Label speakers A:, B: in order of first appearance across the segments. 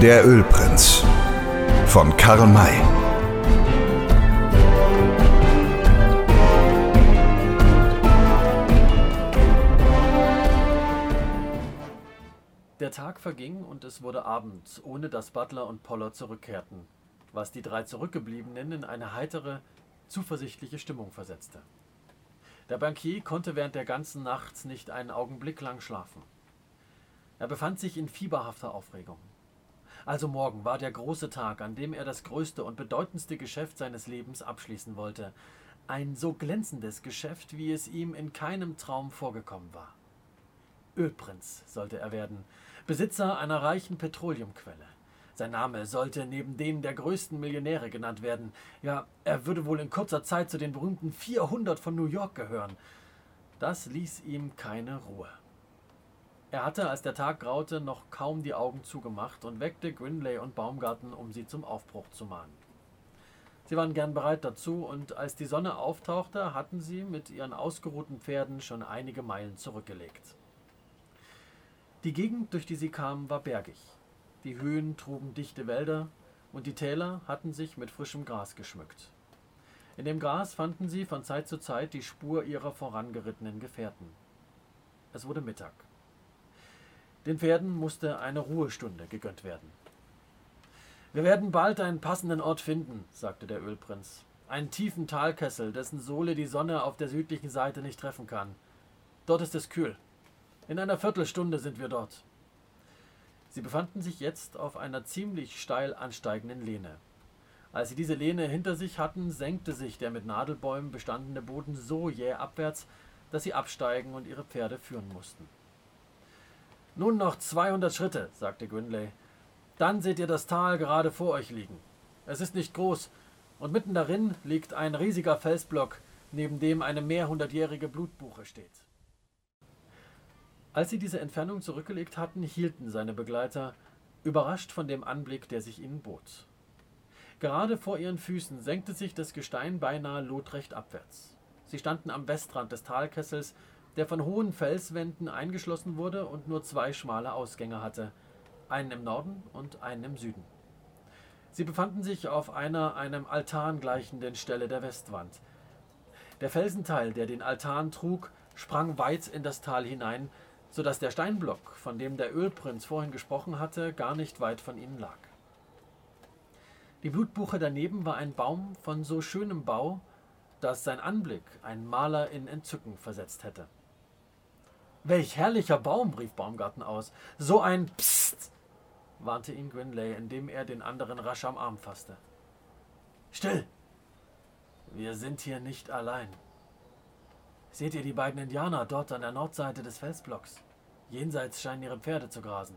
A: Der Ölprinz von Karl May.
B: Der Tag verging und es wurde Abend, ohne dass Butler und Pollard zurückkehrten, was die drei Zurückgebliebenen in eine heitere, zuversichtliche Stimmung versetzte. Der Bankier konnte während der ganzen Nacht nicht einen Augenblick lang schlafen. Er befand sich in fieberhafter Aufregung. Also morgen war der große Tag, an dem er das größte und bedeutendste Geschäft seines Lebens abschließen wollte. Ein so glänzendes Geschäft, wie es ihm in keinem Traum vorgekommen war. Ölprinz sollte er werden, Besitzer einer reichen Petroleumquelle. Sein Name sollte neben dem der größten Millionäre genannt werden. Ja, er würde wohl in kurzer Zeit zu den berühmten 400 von New York gehören. Das ließ ihm keine Ruhe. Er hatte, als der Tag graute, noch kaum die Augen zugemacht und weckte Grinley und Baumgarten, um sie zum Aufbruch zu mahnen. Sie waren gern bereit dazu, und als die Sonne auftauchte, hatten sie mit ihren ausgeruhten Pferden schon einige Meilen zurückgelegt. Die Gegend, durch die sie kamen, war bergig. Die Höhen trugen dichte Wälder und die Täler hatten sich mit frischem Gras geschmückt. In dem Gras fanden sie von Zeit zu Zeit die Spur ihrer vorangerittenen Gefährten. Es wurde Mittag. Den Pferden musste eine Ruhestunde gegönnt werden. Wir werden bald einen passenden Ort finden, sagte der Ölprinz. Einen tiefen Talkessel, dessen Sohle die Sonne auf der südlichen Seite nicht treffen kann. Dort ist es kühl. In einer Viertelstunde sind wir dort. Sie befanden sich jetzt auf einer ziemlich steil ansteigenden Lehne. Als sie diese Lehne hinter sich hatten, senkte sich der mit Nadelbäumen bestandene Boden so jäh abwärts, dass sie absteigen und ihre Pferde führen mussten. Nun noch 200 Schritte, sagte Gwynley. Dann seht ihr das Tal gerade vor euch liegen. Es ist nicht groß, und mitten darin liegt ein riesiger Felsblock, neben dem eine mehrhundertjährige Blutbuche steht. Als sie diese Entfernung zurückgelegt hatten, hielten seine Begleiter, überrascht von dem Anblick, der sich ihnen bot. Gerade vor ihren Füßen senkte sich das Gestein beinahe lotrecht abwärts. Sie standen am Westrand des Talkessels, der von hohen Felswänden eingeschlossen wurde und nur zwei schmale Ausgänge hatte, einen im Norden und einen im Süden. Sie befanden sich auf einer einem Altan gleichenden Stelle der Westwand. Der Felsenteil, der den Altan trug, sprang weit in das Tal hinein, so dass der Steinblock, von dem der Ölprinz vorhin gesprochen hatte, gar nicht weit von ihnen lag. Die Blutbuche daneben war ein Baum von so schönem Bau, dass sein Anblick einen Maler in Entzücken versetzt hätte. Welch herrlicher Baum, rief Baumgarten aus. So ein Psst, warnte ihn Gwynley, indem er den anderen rasch am Arm fasste. Still! Wir sind hier nicht allein. Seht ihr die beiden Indianer dort an der Nordseite des Felsblocks? Jenseits scheinen ihre Pferde zu grasen.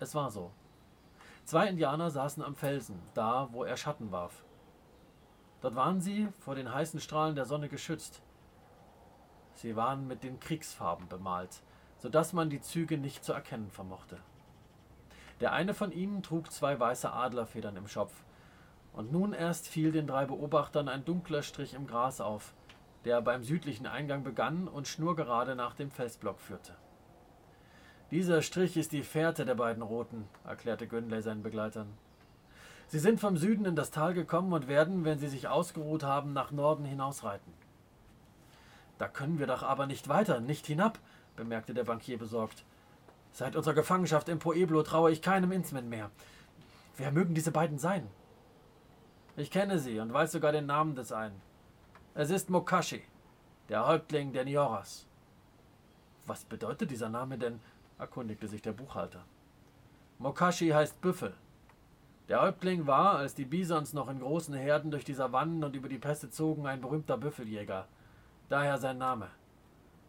B: Es war so. Zwei Indianer saßen am Felsen, da, wo er Schatten warf. Dort waren sie vor den heißen Strahlen der Sonne geschützt. Sie waren mit den Kriegsfarben bemalt, so dass man die Züge nicht zu erkennen vermochte. Der eine von ihnen trug zwei weiße Adlerfedern im Schopf, und nun erst fiel den drei Beobachtern ein dunkler Strich im Gras auf, der beim südlichen Eingang begann und schnurgerade nach dem Felsblock führte. Dieser Strich ist die Fährte der beiden Roten, erklärte Gönley seinen Begleitern. Sie sind vom Süden in das Tal gekommen und werden, wenn sie sich ausgeruht haben, nach Norden hinausreiten. Da können wir doch aber nicht weiter, nicht hinab, bemerkte der Bankier besorgt. Seit unserer Gefangenschaft im Pueblo traue ich keinem Innsman mehr. Wer mögen diese beiden sein? Ich kenne sie und weiß sogar den Namen des einen. Es ist Mokashi, der Häuptling der Nioras. Was bedeutet dieser Name denn? erkundigte sich der Buchhalter. Mokashi heißt Büffel. Der Häuptling war, als die Bisons noch in großen Herden durch die Savannen und über die Pässe zogen, ein berühmter Büffeljäger. Daher sein Name.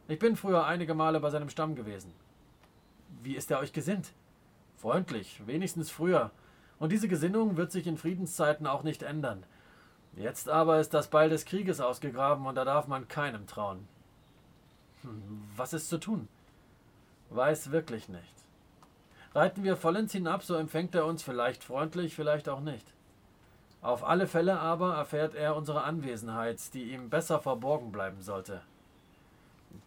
B: Ich bin früher einige Male bei seinem Stamm gewesen. Wie ist er euch gesinnt? Freundlich, wenigstens früher. Und diese Gesinnung wird sich in Friedenszeiten auch nicht ändern. Jetzt aber ist das Beil des Krieges ausgegraben und da darf man keinem trauen. Hm, was ist zu tun? Weiß wirklich nicht. Reiten wir vollends hinab, so empfängt er uns vielleicht freundlich, vielleicht auch nicht. Auf alle Fälle aber erfährt er unsere Anwesenheit, die ihm besser verborgen bleiben sollte.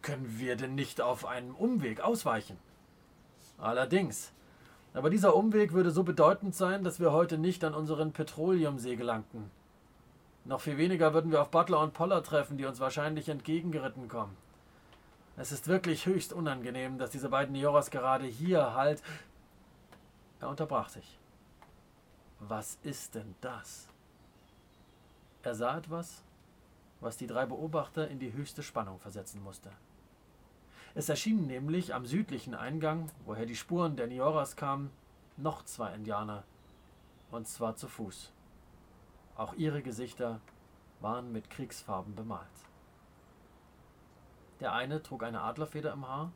B: Können wir denn nicht auf einem Umweg ausweichen? Allerdings. Aber dieser Umweg würde so bedeutend sein, dass wir heute nicht an unseren Petroleumsee gelangten. Noch viel weniger würden wir auf Butler und Poller treffen, die uns wahrscheinlich entgegengeritten kommen. Es ist wirklich höchst unangenehm, dass diese beiden Nioras gerade hier halt. Er unterbrach sich. Was ist denn das? Er sah etwas, was die drei Beobachter in die höchste Spannung versetzen musste. Es erschienen nämlich am südlichen Eingang, woher die Spuren der Nioras kamen, noch zwei Indianer, und zwar zu Fuß. Auch ihre Gesichter waren mit Kriegsfarben bemalt. Der eine trug eine Adlerfeder im Haar,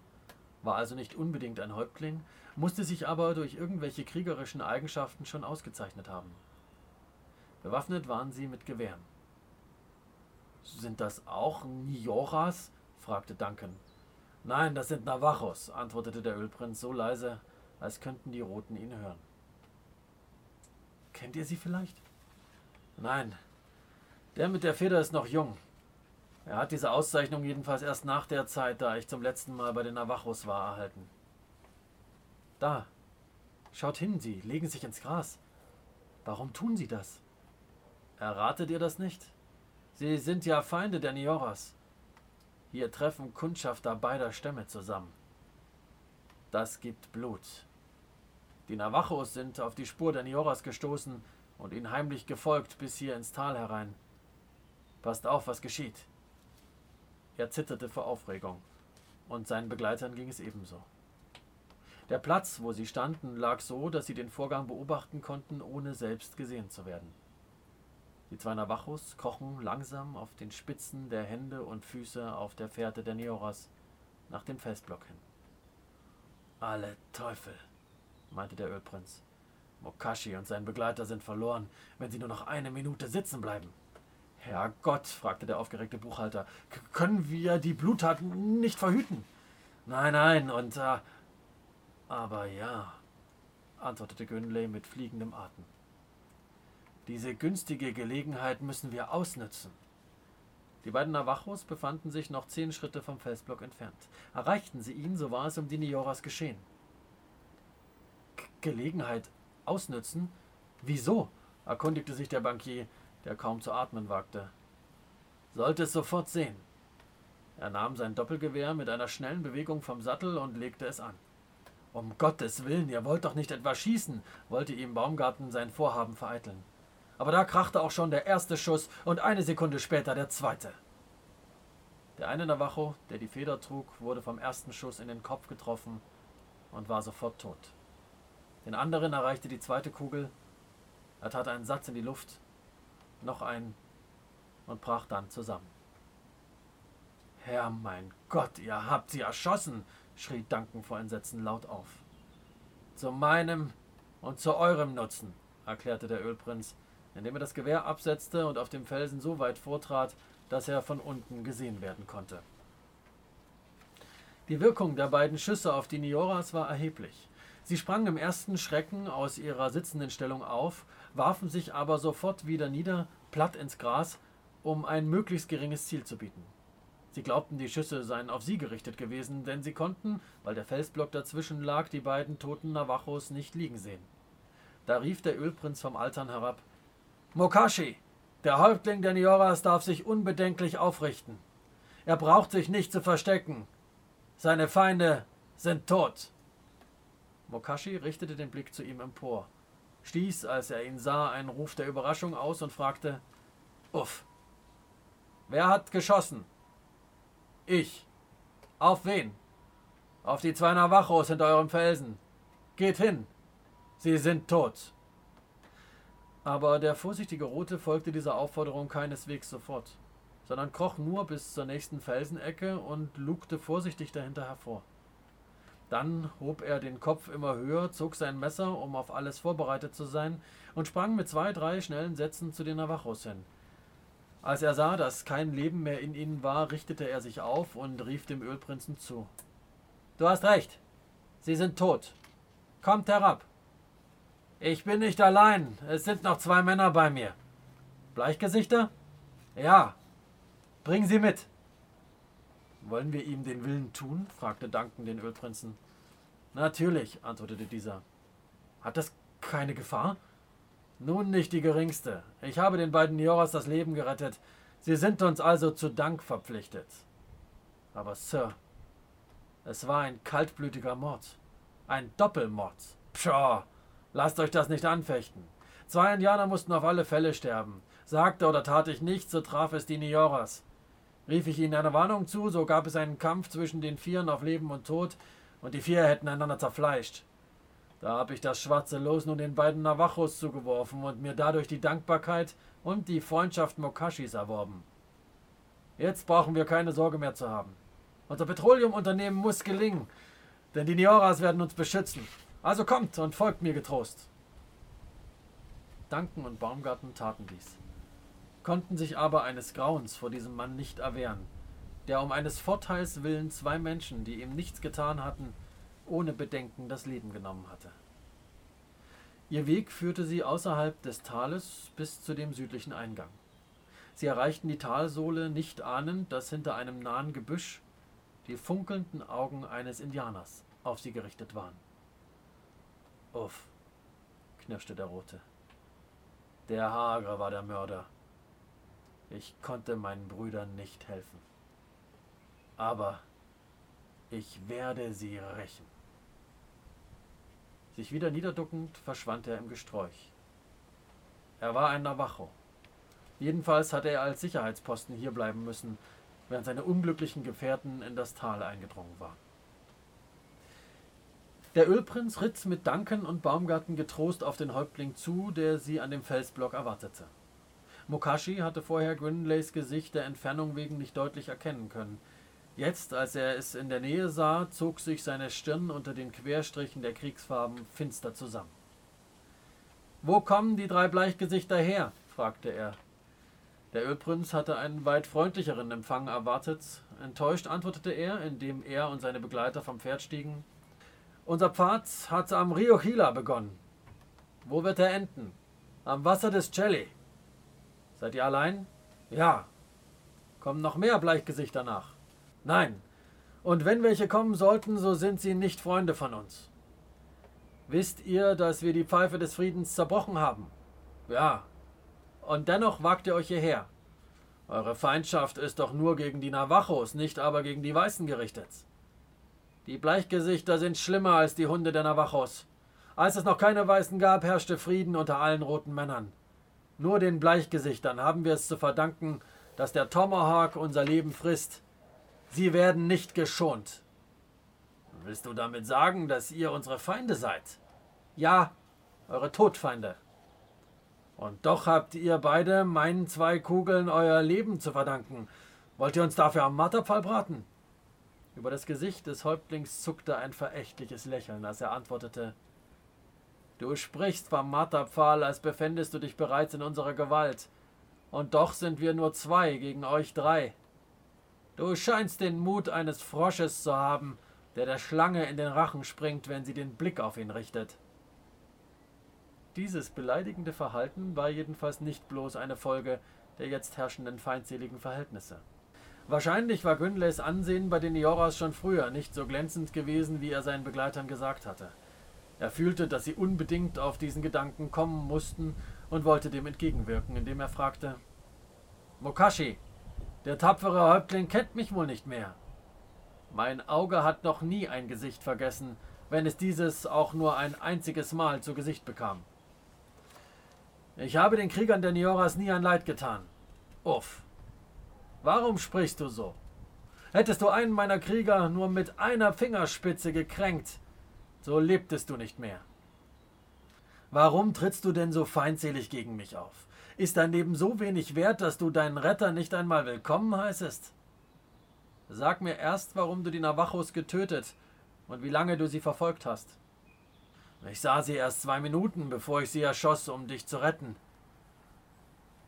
B: war also nicht unbedingt ein Häuptling, musste sich aber durch irgendwelche kriegerischen Eigenschaften schon ausgezeichnet haben. Bewaffnet waren sie mit Gewehren. Sind das auch Nioras? fragte Duncan. Nein, das sind Navajos, antwortete der Ölprinz so leise, als könnten die Roten ihn hören. Kennt ihr sie vielleicht? Nein, der mit der Feder ist noch jung. Er hat diese Auszeichnung jedenfalls erst nach der Zeit, da ich zum letzten Mal bei den Navajos war, erhalten. Da, schaut hin, sie legen sich ins Gras. Warum tun sie das? Erratet ihr das nicht? Sie sind ja Feinde der Nioras. Hier treffen Kundschafter beider Stämme zusammen. Das gibt Blut. Die Navajos sind auf die Spur der Nioras gestoßen und ihnen heimlich gefolgt bis hier ins Tal herein. Passt auf, was geschieht. Er zitterte vor Aufregung, und seinen Begleitern ging es ebenso. Der Platz, wo sie standen, lag so, dass sie den Vorgang beobachten konnten, ohne selbst gesehen zu werden. Die zwei Navajos krochen langsam auf den Spitzen der Hände und Füße auf der Fährte der Neoras nach dem Felsblock hin. Alle Teufel, meinte der Ölprinz. Mokashi und sein Begleiter sind verloren, wenn sie nur noch eine Minute sitzen bleiben. Herrgott, fragte der aufgeregte Buchhalter, können wir die Bluttaten nicht verhüten? Nein, nein, und äh, aber ja, antwortete Günley mit fliegendem Atem. Diese günstige Gelegenheit müssen wir ausnützen. Die beiden Navajos befanden sich noch zehn Schritte vom Felsblock entfernt. Erreichten sie ihn, so war es um die Nioras geschehen. G Gelegenheit ausnützen? Wieso? erkundigte sich der Bankier, der kaum zu atmen wagte. Sollte es sofort sehen. Er nahm sein Doppelgewehr mit einer schnellen Bewegung vom Sattel und legte es an. Um Gottes Willen, ihr wollt doch nicht etwa schießen, wollte ihm Baumgarten sein Vorhaben vereiteln aber da krachte auch schon der erste Schuss und eine Sekunde später der zweite. Der eine Navajo, der die Feder trug, wurde vom ersten Schuss in den Kopf getroffen und war sofort tot. Den anderen erreichte die zweite Kugel, er tat einen Satz in die Luft, noch einen und brach dann zusammen. Herr mein Gott, ihr habt sie erschossen, schrie Duncan vor Entsetzen laut auf. Zu meinem und zu eurem Nutzen, erklärte der Ölprinz indem er das Gewehr absetzte und auf dem Felsen so weit vortrat, dass er von unten gesehen werden konnte. Die Wirkung der beiden Schüsse auf die Nioras war erheblich. Sie sprangen im ersten Schrecken aus ihrer sitzenden Stellung auf, warfen sich aber sofort wieder nieder, platt ins Gras, um ein möglichst geringes Ziel zu bieten. Sie glaubten, die Schüsse seien auf sie gerichtet gewesen, denn sie konnten, weil der Felsblock dazwischen lag, die beiden toten Navajos nicht liegen sehen. Da rief der Ölprinz vom Altern herab Mokashi, der Häuptling der Nioras darf sich unbedenklich aufrichten. Er braucht sich nicht zu verstecken. Seine Feinde sind tot. Mokashi richtete den Blick zu ihm empor, stieß, als er ihn sah, einen Ruf der Überraschung aus und fragte: Uff. Wer hat geschossen? Ich. Auf wen? Auf die zwei Navajos hinter eurem Felsen. Geht hin. Sie sind tot. Aber der vorsichtige Rote folgte dieser Aufforderung keineswegs sofort, sondern kroch nur bis zur nächsten Felsenecke und lugte vorsichtig dahinter hervor. Dann hob er den Kopf immer höher, zog sein Messer, um auf alles vorbereitet zu sein, und sprang mit zwei, drei schnellen Sätzen zu den Navajos hin. Als er sah, dass kein Leben mehr in ihnen war, richtete er sich auf und rief dem Ölprinzen zu. Du hast recht. Sie sind tot. Kommt herab. Ich bin nicht allein. Es sind noch zwei Männer bei mir. Bleichgesichter? Ja. Bring sie mit. Wollen wir ihm den Willen tun? fragte Duncan den Ölprinzen. Natürlich, antwortete dieser. Hat das keine Gefahr? Nun nicht die geringste. Ich habe den beiden Nioras das Leben gerettet. Sie sind uns also zu Dank verpflichtet. Aber Sir, es war ein kaltblütiger Mord. Ein Doppelmord. Pshaw, lasst euch das nicht anfechten. Zwei Indianer mussten auf alle Fälle sterben. Sagte oder tat ich nichts, so traf es die Nioras. Rief ich ihnen eine Warnung zu, so gab es einen Kampf zwischen den Vieren auf Leben und Tod, und die Vier hätten einander zerfleischt. Da habe ich das schwarze Los nun den beiden Navajos zugeworfen und mir dadurch die Dankbarkeit und die Freundschaft Mokashis erworben. Jetzt brauchen wir keine Sorge mehr zu haben. Unser Petroleumunternehmen muss gelingen, denn die Nioras werden uns beschützen. Also kommt und folgt mir getrost. Duncan und Baumgarten taten dies konnten sich aber eines Grauens vor diesem Mann nicht erwehren, der um eines Vorteils willen zwei Menschen, die ihm nichts getan hatten, ohne Bedenken das Leben genommen hatte. Ihr Weg führte sie außerhalb des Tales bis zu dem südlichen Eingang. Sie erreichten die Talsohle, nicht ahnend, dass hinter einem nahen Gebüsch die funkelnden Augen eines Indianers auf sie gerichtet waren. Uff, knirschte der Rote. Der Hagere war der Mörder. Ich konnte meinen Brüdern nicht helfen. Aber ich werde sie rächen. Sich wieder niederduckend verschwand er im Gesträuch. Er war ein Navajo. Jedenfalls hatte er als Sicherheitsposten hier bleiben müssen, während seine unglücklichen Gefährten in das Tal eingedrungen waren. Der Ölprinz ritt mit Duncan und Baumgarten getrost auf den Häuptling zu, der sie an dem Felsblock erwartete. Mokashi hatte vorher Grinleys Gesicht der Entfernung wegen nicht deutlich erkennen können. Jetzt, als er es in der Nähe sah, zog sich seine Stirn unter den Querstrichen der Kriegsfarben finster zusammen. Wo kommen die drei Bleichgesichter her? fragte er. Der Ölprinz hatte einen weit freundlicheren Empfang erwartet. Enttäuscht antwortete er, indem er und seine Begleiter vom Pferd stiegen. Unser Pfad hat am Rio Gila begonnen. Wo wird er enden? Am Wasser des Celli. Seid ihr allein? Ja. Kommen noch mehr Bleichgesichter nach? Nein. Und wenn welche kommen sollten, so sind sie nicht Freunde von uns. Wisst ihr, dass wir die Pfeife des Friedens zerbrochen haben? Ja. Und dennoch wagt ihr euch hierher. Eure Feindschaft ist doch nur gegen die Navajos, nicht aber gegen die Weißen gerichtet. Die Bleichgesichter sind schlimmer als die Hunde der Navajos. Als es noch keine Weißen gab, herrschte Frieden unter allen roten Männern. Nur den Bleichgesichtern haben wir es zu verdanken, dass der Tomahawk unser Leben frisst. Sie werden nicht geschont. Willst du damit sagen, dass ihr unsere Feinde seid? Ja, eure Todfeinde. Und doch habt ihr beide meinen zwei Kugeln euer Leben zu verdanken. Wollt ihr uns dafür am Marterpfahl braten? Über das Gesicht des Häuptlings zuckte ein verächtliches Lächeln, als er antwortete Du sprichst vom Marterpfahl, als befändest du dich bereits in unserer Gewalt. Und doch sind wir nur zwei gegen euch drei. Du scheinst den Mut eines Frosches zu haben, der der Schlange in den Rachen springt, wenn sie den Blick auf ihn richtet. Dieses beleidigende Verhalten war jedenfalls nicht bloß eine Folge der jetzt herrschenden feindseligen Verhältnisse. Wahrscheinlich war Günleys Ansehen bei den Ioras schon früher nicht so glänzend gewesen, wie er seinen Begleitern gesagt hatte. Er fühlte, dass sie unbedingt auf diesen Gedanken kommen mussten und wollte dem entgegenwirken, indem er fragte Mokashi, der tapfere Häuptling kennt mich wohl nicht mehr. Mein Auge hat noch nie ein Gesicht vergessen, wenn es dieses auch nur ein einziges Mal zu Gesicht bekam. Ich habe den Kriegern der Nioras nie ein Leid getan. Uff. Warum sprichst du so? Hättest du einen meiner Krieger nur mit einer Fingerspitze gekränkt, so lebtest du nicht mehr. Warum trittst du denn so feindselig gegen mich auf? Ist dein Leben so wenig wert, dass du deinen Retter nicht einmal willkommen heißest? Sag mir erst, warum du die Navajos getötet und wie lange du sie verfolgt hast. Ich sah sie erst zwei Minuten, bevor ich sie erschoss, um dich zu retten.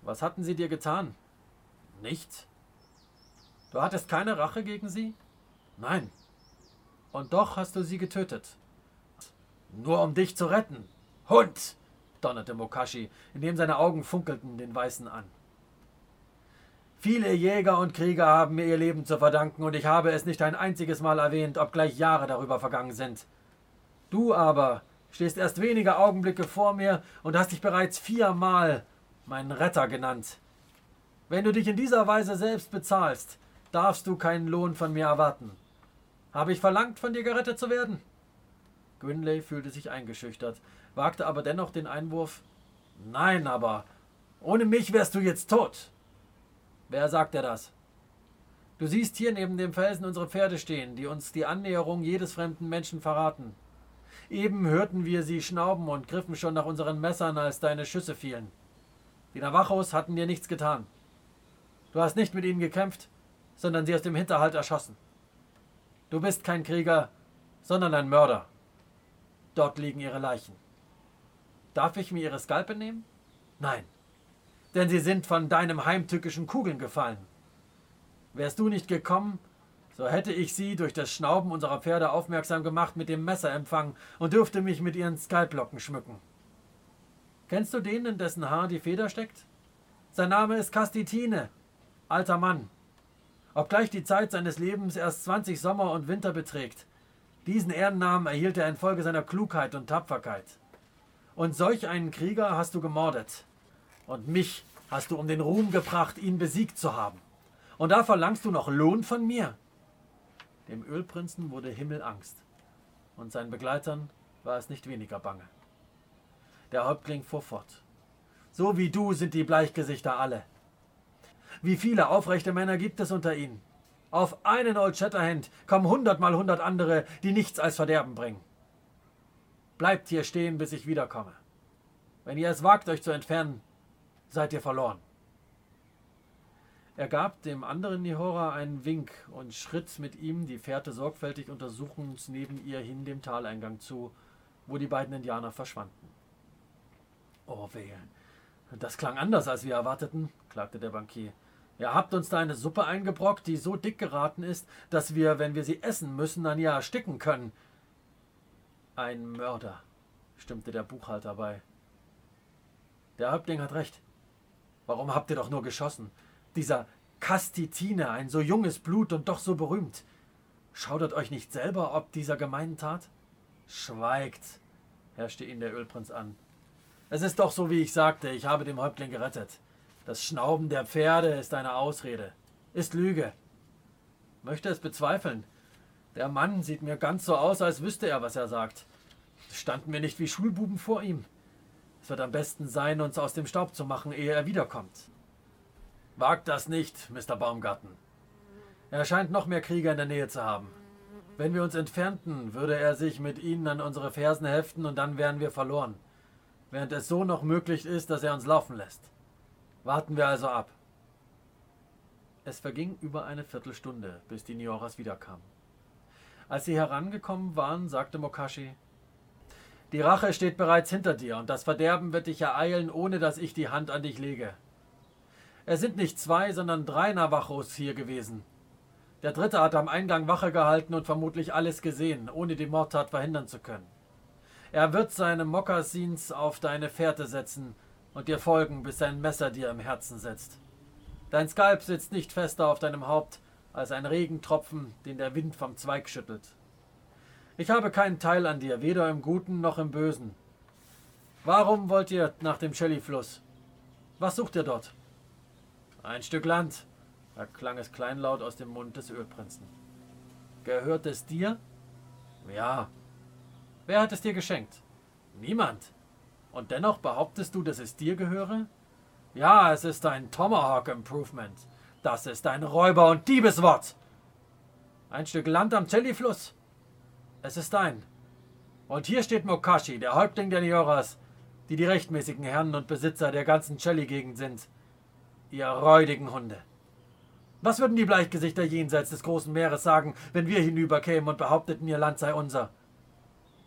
B: Was hatten sie dir getan? Nichts. Du hattest keine Rache gegen sie? Nein. Und doch hast du sie getötet. Nur um dich zu retten. Hund! donnerte Mokashi, indem seine Augen funkelten den Weißen an. Viele Jäger und Krieger haben mir ihr Leben zu verdanken, und ich habe es nicht ein einziges Mal erwähnt, obgleich Jahre darüber vergangen sind. Du aber Stehst erst wenige Augenblicke vor mir und hast dich bereits viermal meinen Retter genannt. Wenn du dich in dieser Weise selbst bezahlst, darfst du keinen Lohn von mir erwarten. Habe ich verlangt, von dir gerettet zu werden? Gwynley fühlte sich eingeschüchtert, wagte aber dennoch den Einwurf Nein, aber ohne mich wärst du jetzt tot. Wer sagt dir das? Du siehst hier neben dem Felsen unsere Pferde stehen, die uns die Annäherung jedes fremden Menschen verraten. Eben hörten wir sie schnauben und griffen schon nach unseren Messern, als deine Schüsse fielen. Die Navajos hatten dir nichts getan. Du hast nicht mit ihnen gekämpft, sondern sie aus dem Hinterhalt erschossen. Du bist kein Krieger, sondern ein Mörder. Dort liegen ihre Leichen. Darf ich mir ihre Skalpe nehmen? Nein, denn sie sind von deinem heimtückischen Kugeln gefallen. Wärst du nicht gekommen, so hätte ich sie durch das Schnauben unserer Pferde aufmerksam gemacht, mit dem Messer empfangen und dürfte mich mit ihren Skalplocken schmücken. Kennst du den, in dessen Haar die Feder steckt? Sein Name ist Kastitine, alter Mann. Obgleich die Zeit seines Lebens erst 20 Sommer und Winter beträgt, diesen Ehrennamen erhielt er infolge seiner Klugheit und Tapferkeit. Und solch einen Krieger hast du gemordet. Und mich hast du um den Ruhm gebracht, ihn besiegt zu haben. Und da verlangst du noch Lohn von mir? Dem Ölprinzen wurde Himmelangst. Und seinen Begleitern war es nicht weniger bange. Der Häuptling fuhr fort. So wie du sind die Bleichgesichter alle. Wie viele aufrechte Männer gibt es unter ihnen? Auf einen Old Shatterhand kommen hundertmal hundert andere, die nichts als Verderben bringen. Bleibt hier stehen, bis ich wiederkomme. Wenn ihr es wagt, euch zu entfernen, seid ihr verloren. Er gab dem anderen Nihora einen Wink und schritt mit ihm die Fährte sorgfältig untersuchend neben ihr hin dem Taleingang zu, wo die beiden Indianer verschwanden. Oh wehe, das klang anders, als wir erwarteten, klagte der Bankier. Ihr habt uns da eine Suppe eingebrockt, die so dick geraten ist, dass wir, wenn wir sie essen müssen, dann ja ersticken können. Ein Mörder, stimmte der Buchhalter bei. Der Häuptling hat recht. Warum habt ihr doch nur geschossen? Dieser Kastitine, ein so junges Blut und doch so berühmt. Schaudert euch nicht selber ob dieser gemeinen Tat? Schweigt, herrschte ihn der Ölprinz an. Es ist doch so, wie ich sagte, ich habe dem Häuptling gerettet. Das Schnauben der Pferde ist eine Ausrede, ist Lüge. Möchte es bezweifeln. Der Mann sieht mir ganz so aus, als wüsste er, was er sagt. Standen wir nicht wie Schulbuben vor ihm. Es wird am besten sein, uns aus dem Staub zu machen, ehe er wiederkommt. Wagt das nicht, Mr. Baumgarten. Er scheint noch mehr Krieger in der Nähe zu haben. Wenn wir uns entfernten, würde er sich mit ihnen an unsere Fersen heften und dann wären wir verloren. Während es so noch möglich ist, dass er uns laufen lässt. Warten wir also ab. Es verging über eine Viertelstunde, bis die Nioras wiederkamen. Als sie herangekommen waren, sagte Mokashi, die Rache steht bereits hinter dir, und das Verderben wird dich ereilen, ohne dass ich die Hand an dich lege. Es sind nicht zwei, sondern drei Navajos hier gewesen. Der dritte hat am Eingang Wache gehalten und vermutlich alles gesehen, ohne die Mordtat verhindern zu können. Er wird seine Mokassins auf deine Fährte setzen und dir folgen, bis sein Messer dir im Herzen setzt. Dein Skalp sitzt nicht fester auf deinem Haupt als ein Regentropfen, den der Wind vom Zweig schüttelt. Ich habe keinen Teil an dir, weder im Guten noch im Bösen. Warum wollt ihr nach dem Shelley-Fluss? Was sucht ihr dort? Ein Stück Land, erklang es kleinlaut aus dem Mund des Ölprinzen. Gehört es dir? Ja. Wer hat es dir geschenkt? Niemand. Und dennoch behauptest du, dass es dir gehöre? Ja, es ist ein Tomahawk Improvement. Das ist ein Räuber- und Diebeswort. Ein Stück Land am Chelly-Fluss. Es ist dein. Und hier steht Mokashi, der Häuptling der Nioras, die die rechtmäßigen Herren und Besitzer der ganzen Chelly-Gegend sind. Ihr räudigen Hunde. Was würden die Bleichgesichter jenseits des großen Meeres sagen, wenn wir hinüberkämen und behaupteten, ihr Land sei unser?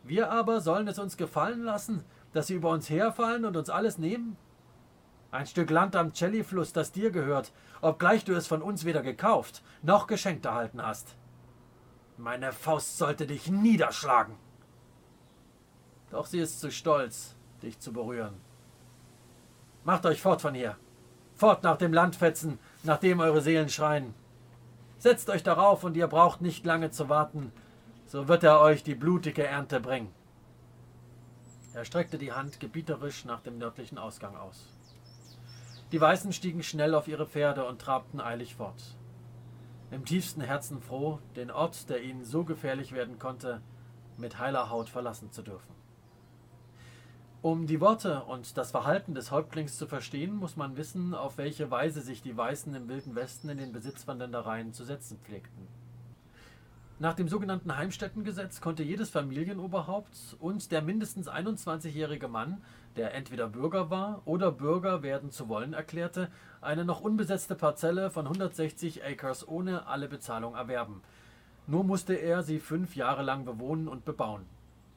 B: Wir aber sollen es uns gefallen lassen, dass sie über uns herfallen und uns alles nehmen? Ein Stück Land am Chelly-Fluss, das dir gehört, obgleich du es von uns weder gekauft noch geschenkt erhalten hast. Meine Faust sollte dich niederschlagen. Doch sie ist zu stolz, dich zu berühren. Macht euch fort von hier. Fort nach dem Landfetzen, nach dem eure Seelen schreien. Setzt euch darauf und ihr braucht nicht lange zu warten, so wird er euch die blutige Ernte bringen. Er streckte die Hand gebieterisch nach dem nördlichen Ausgang aus. Die Weißen stiegen schnell auf ihre Pferde und trabten eilig fort. Im tiefsten Herzen froh, den Ort, der ihnen so gefährlich werden konnte, mit heiler Haut verlassen zu dürfen. Um die Worte und das Verhalten des Häuptlings zu verstehen, muss man wissen, auf welche Weise sich die Weißen im Wilden Westen in den Besitz von Ländereien zu setzen pflegten. Nach dem sogenannten Heimstättengesetz konnte jedes Familienoberhaupt und der mindestens 21-jährige Mann, der entweder Bürger war oder Bürger werden zu wollen erklärte, eine noch unbesetzte Parzelle von 160 Acres ohne alle Bezahlung erwerben. Nur musste er sie fünf Jahre lang bewohnen und bebauen.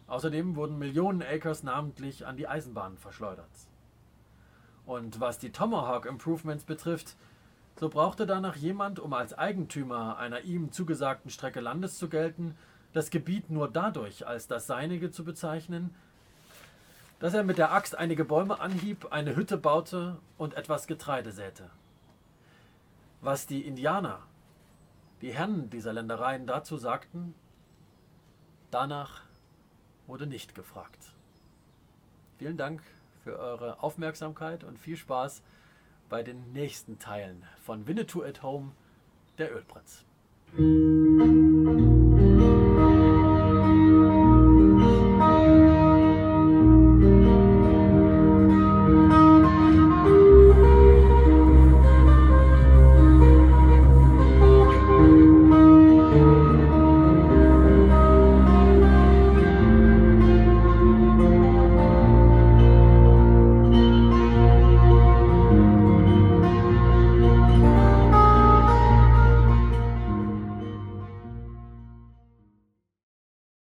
B: Außerdem wurden Millionen Acres namentlich an die Eisenbahnen verschleudert. Und was die Tomahawk Improvements betrifft, so brauchte danach jemand, um als Eigentümer einer ihm zugesagten Strecke Landes zu gelten, das Gebiet nur dadurch als das seinige zu bezeichnen, dass er mit der Axt einige Bäume anhieb, eine Hütte baute und etwas Getreide säte. Was die Indianer, die Herren dieser Ländereien dazu sagten, danach wurde nicht gefragt. Vielen Dank für eure Aufmerksamkeit und viel Spaß bei den nächsten Teilen von Winnetou at Home, der Ölprinz.